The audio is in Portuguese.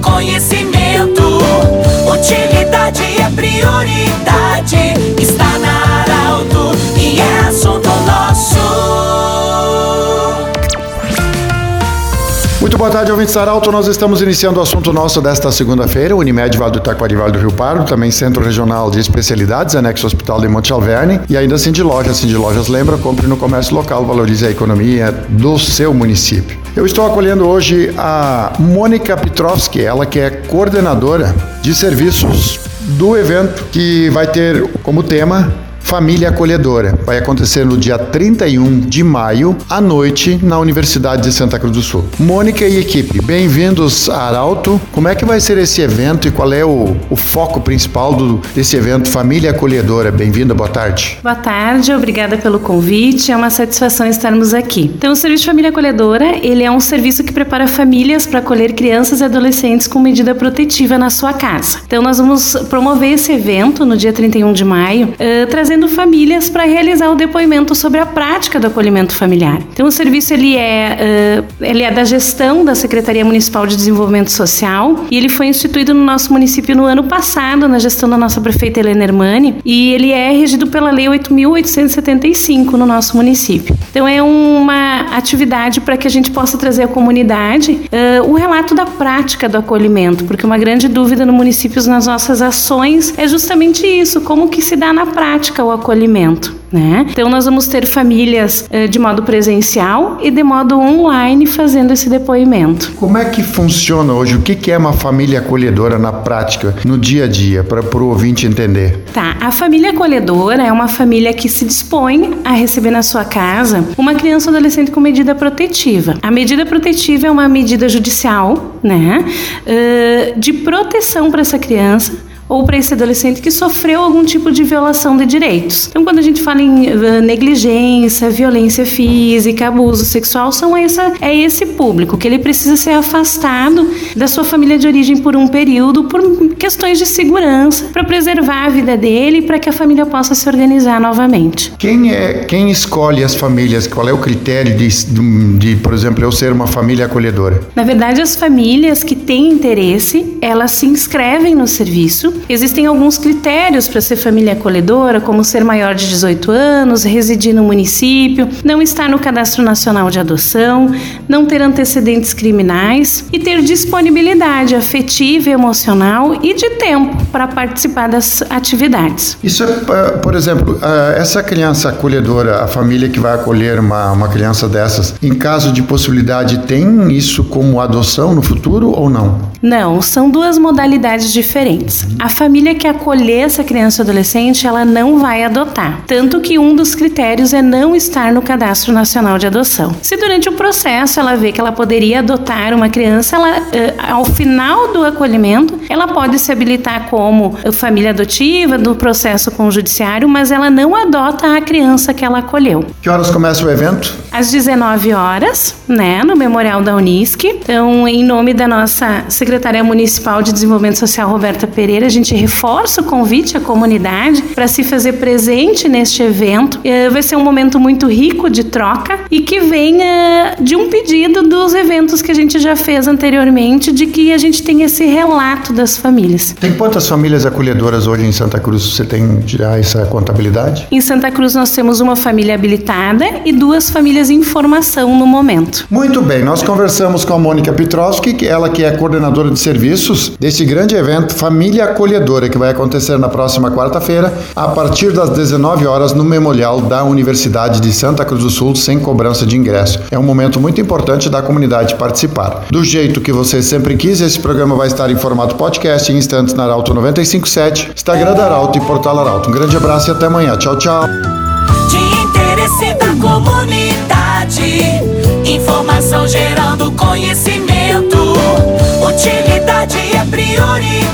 conhecimento. Utilidade é prioridade. Está na Arauto e é assunto nosso. Muito boa tarde, ouvintes Arauto. Nós estamos iniciando o assunto nosso desta segunda-feira. Unimed Vale do Taquari Vale do Rio Pardo, também Centro Regional de Especialidades, anexo Hospital de Monte Alverne e ainda Cindy Lojas. Cindy Lojas lembra, compre no comércio local, valorize a economia do seu município. Eu estou acolhendo hoje a Mônica Petrovski, ela que é coordenadora de serviços do evento que vai ter como tema Família Acolhedora. Vai acontecer no dia 31 de maio, à noite, na Universidade de Santa Cruz do Sul. Mônica e equipe, bem-vindos a Arauto. Como é que vai ser esse evento e qual é o, o foco principal do, desse evento Família Acolhedora? Bem-vinda, boa tarde. Boa tarde, obrigada pelo convite. É uma satisfação estarmos aqui. Então, o Serviço Família Acolhedora, ele é um serviço que prepara famílias para acolher crianças e adolescentes com medida protetiva na sua casa. Então, nós vamos promover esse evento no dia 31 de maio, uh, trazendo famílias para realizar o depoimento sobre a prática do acolhimento familiar. Então o serviço ele é, uh, ele é da gestão da Secretaria Municipal de Desenvolvimento Social e ele foi instituído no nosso município no ano passado, na gestão da nossa prefeita Helena Hermani, e ele é regido pela Lei 8.875 no nosso município. Então é uma atividade para que a gente possa trazer à comunidade uh, o relato da prática do acolhimento, porque uma grande dúvida no município nas nossas ações é justamente isso, como que se dá na prática o acolhimento. Né? Então nós vamos ter famílias uh, de modo presencial e de modo online fazendo esse depoimento. Como é que funciona hoje? O que é uma família acolhedora na prática, no dia a dia, para o ouvinte entender? Tá, a família acolhedora é uma família que se dispõe a receber na sua casa uma criança ou adolescente com medida protetiva. A medida protetiva é uma medida judicial, né, uh, de proteção para essa criança ou para esse adolescente que sofreu algum tipo de violação de direitos. Então, quando a gente fala em uh, negligência, violência física, abuso sexual, são essa, é esse público que ele precisa ser afastado da sua família de origem por um período, por questões de segurança, para preservar a vida dele e para que a família possa se organizar novamente. Quem é quem escolhe as famílias? Qual é o critério de, de, de por exemplo, eu ser uma família acolhedora? Na verdade, as famílias que têm interesse, elas se inscrevem no serviço Existem alguns critérios para ser família acolhedora, como ser maior de 18 anos, residir no município, não estar no Cadastro Nacional de Adoção, não ter antecedentes criminais e ter disponibilidade afetiva, emocional e de tempo para participar das atividades. Isso é, por exemplo, essa criança acolhedora, a família que vai acolher uma, uma criança dessas, em caso de possibilidade, tem isso como adoção no futuro ou não? Não, são duas modalidades diferentes. A família que acolher essa criança ou adolescente, ela não vai adotar. Tanto que um dos critérios é não estar no Cadastro Nacional de Adoção. Se durante o processo ela vê que ela poderia adotar uma criança, ela, eh, ao final do acolhimento, ela pode se habilitar como família adotiva do processo com o judiciário, mas ela não adota a criança que ela acolheu. Que horas começa o evento? Às 19 horas, né, no Memorial da Unisc. Então, em nome da nossa Secretaria Municipal de Desenvolvimento Social, Roberta Pereira, a gente reforça o convite à comunidade para se fazer presente neste evento. Eh, vai ser um momento muito rico de troca e que venha de um pedido dos eventos que a gente já fez anteriormente, de que a gente tenha esse relato das famílias. Tem quantas famílias acolhedoras hoje em Santa Cruz? Você tem já essa contabilidade? Em Santa Cruz nós temos uma família habilitada e duas famílias em formação no momento. Muito bem, nós conversamos com a Mônica Petrovski, ela que é coordenadora de serviços desse grande evento Família Acolhedora acolhedora que vai acontecer na próxima quarta-feira, a partir das 19 horas no Memorial da Universidade de Santa Cruz do Sul, sem cobrança de ingresso. É um momento muito importante da comunidade participar. Do jeito que você sempre quis, esse programa vai estar em formato podcast em instantes na Arauto 957, Instagram da Arauto e Portal Arauto. Um grande abraço e até amanhã. Tchau, tchau. De interesse da comunidade, informação gerando conhecimento, utilidade é prioridade